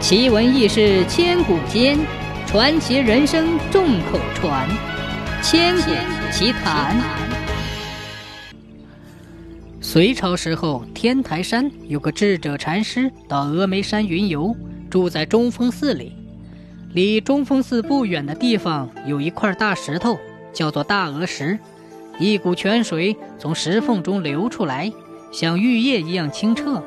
奇闻异事千古间，传奇人生众口传。千古奇谈。隋朝时候，天台山有个智者禅师到峨眉山云游，住在中峰寺里。离中峰寺不远的地方有一块大石头，叫做大鹅石。一股泉水从石缝中流出来，像玉液一样清澈。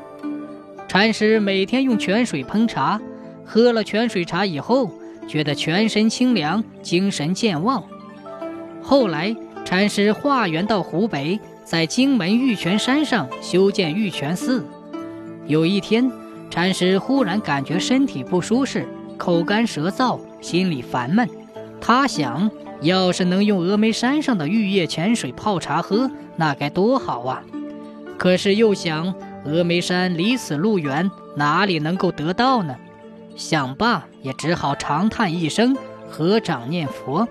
禅师每天用泉水烹茶，喝了泉水茶以后，觉得全身清凉，精神健旺。后来，禅师化缘到湖北，在荆门玉泉山上修建玉泉寺。有一天，禅师忽然感觉身体不舒适，口干舌燥，心里烦闷。他想，要是能用峨眉山上的玉液泉水泡茶喝，那该多好啊！可是又想。峨眉山离此路远，哪里能够得到呢？想罢，也只好长叹一声，合掌念佛。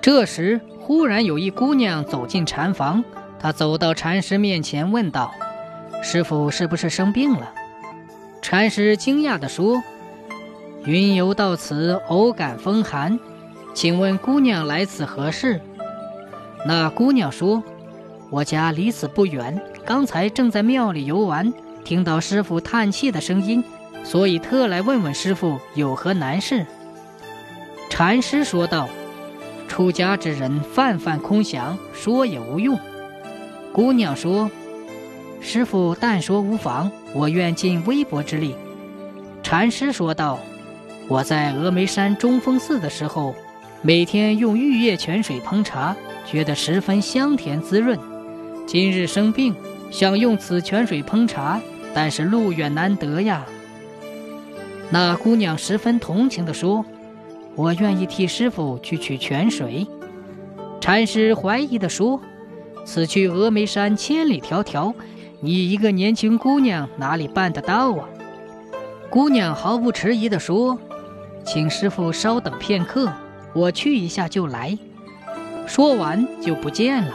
这时，忽然有一姑娘走进禅房，她走到禅师面前，问道：“师傅是不是生病了？”禅师惊讶地说：“云游到此，偶感风寒，请问姑娘来此何事？”那姑娘说：“我家离此不远。”刚才正在庙里游玩，听到师傅叹气的声音，所以特来问问师傅有何难事。禅师说道：“出家之人，泛泛空想，说也无用。”姑娘说：“师傅但说无妨，我愿尽微薄之力。”禅师说道：“我在峨眉山中峰寺的时候，每天用玉液泉水烹茶，觉得十分香甜滋润。今日生病。”想用此泉水烹茶，但是路远难得呀。那姑娘十分同情地说：“我愿意替师傅去取泉水。”禅师怀疑地说：“此去峨眉山千里迢迢，你一个年轻姑娘哪里办得到啊？”姑娘毫不迟疑地说：“请师傅稍等片刻，我去一下就来。”说完就不见了。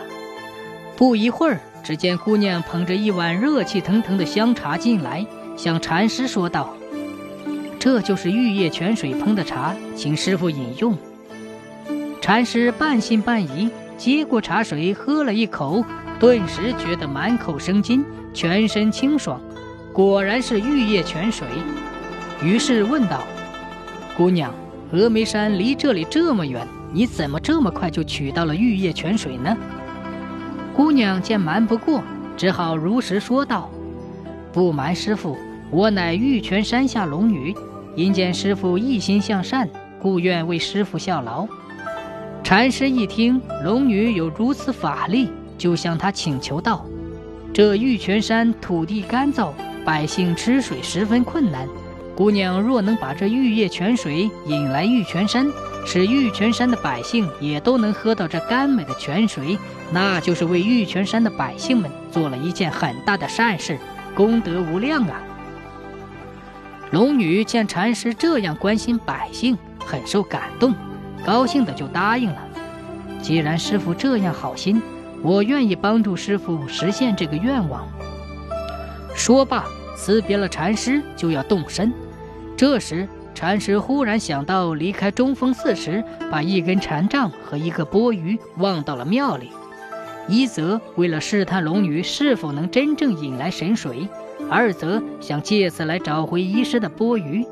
不一会儿。只见姑娘捧着一碗热气腾腾的香茶进来，向禅师说道：“这就是玉液泉水烹的茶，请师傅饮用。”禅师半信半疑，接过茶水喝了一口，顿时觉得满口生津，全身清爽，果然是玉液泉水。于是问道：“姑娘，峨眉山离这里这么远，你怎么这么快就取到了玉液泉水呢？”姑娘见瞒不过，只好如实说道：“不瞒师傅，我乃玉泉山下龙女，因见师傅一心向善，故愿为师傅效劳。”禅师一听龙女有如此法力，就向她请求道：“这玉泉山土地干燥，百姓吃水十分困难。姑娘若能把这玉液泉水引来玉泉山，使玉泉山的百姓也都能喝到这甘美的泉水。”那就是为玉泉山的百姓们做了一件很大的善事，功德无量啊！龙女见禅师这样关心百姓，很受感动，高兴的就答应了。既然师傅这样好心，我愿意帮助师傅实现这个愿望。说罢，辞别了禅师，就要动身。这时，禅师忽然想到离开中峰寺时，把一根禅杖和一个钵盂忘到了庙里。一则为了试探龙女是否能真正引来神水，二则想借此来找回遗失的钵盂，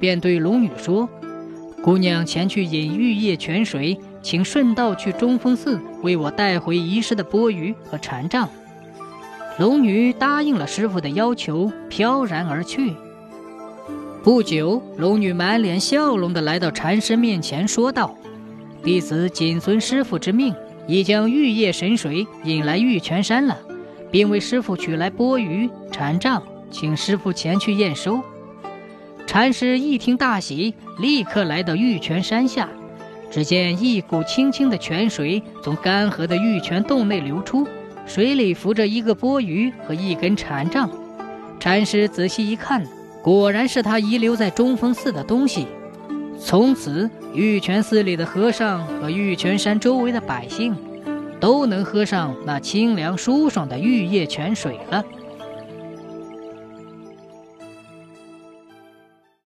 便对龙女说：“姑娘前去引玉液泉水，请顺道去中峰寺为我带回遗失的钵盂和禅杖。”龙女答应了师傅的要求，飘然而去。不久，龙女满脸笑容地来到禅师面前，说道：“弟子谨遵师傅之命。”已将玉液神水引来玉泉山了，并为师傅取来钵盂、禅杖，请师傅前去验收。禅师一听大喜，立刻来到玉泉山下。只见一股清清的泉水从干涸的玉泉洞内流出，水里浮着一个钵盂和一根禅杖。禅师仔细一看，果然是他遗留在中峰寺的东西。从此，玉泉寺里的和尚和玉泉山周围的百姓，都能喝上那清凉舒爽的玉液泉水了。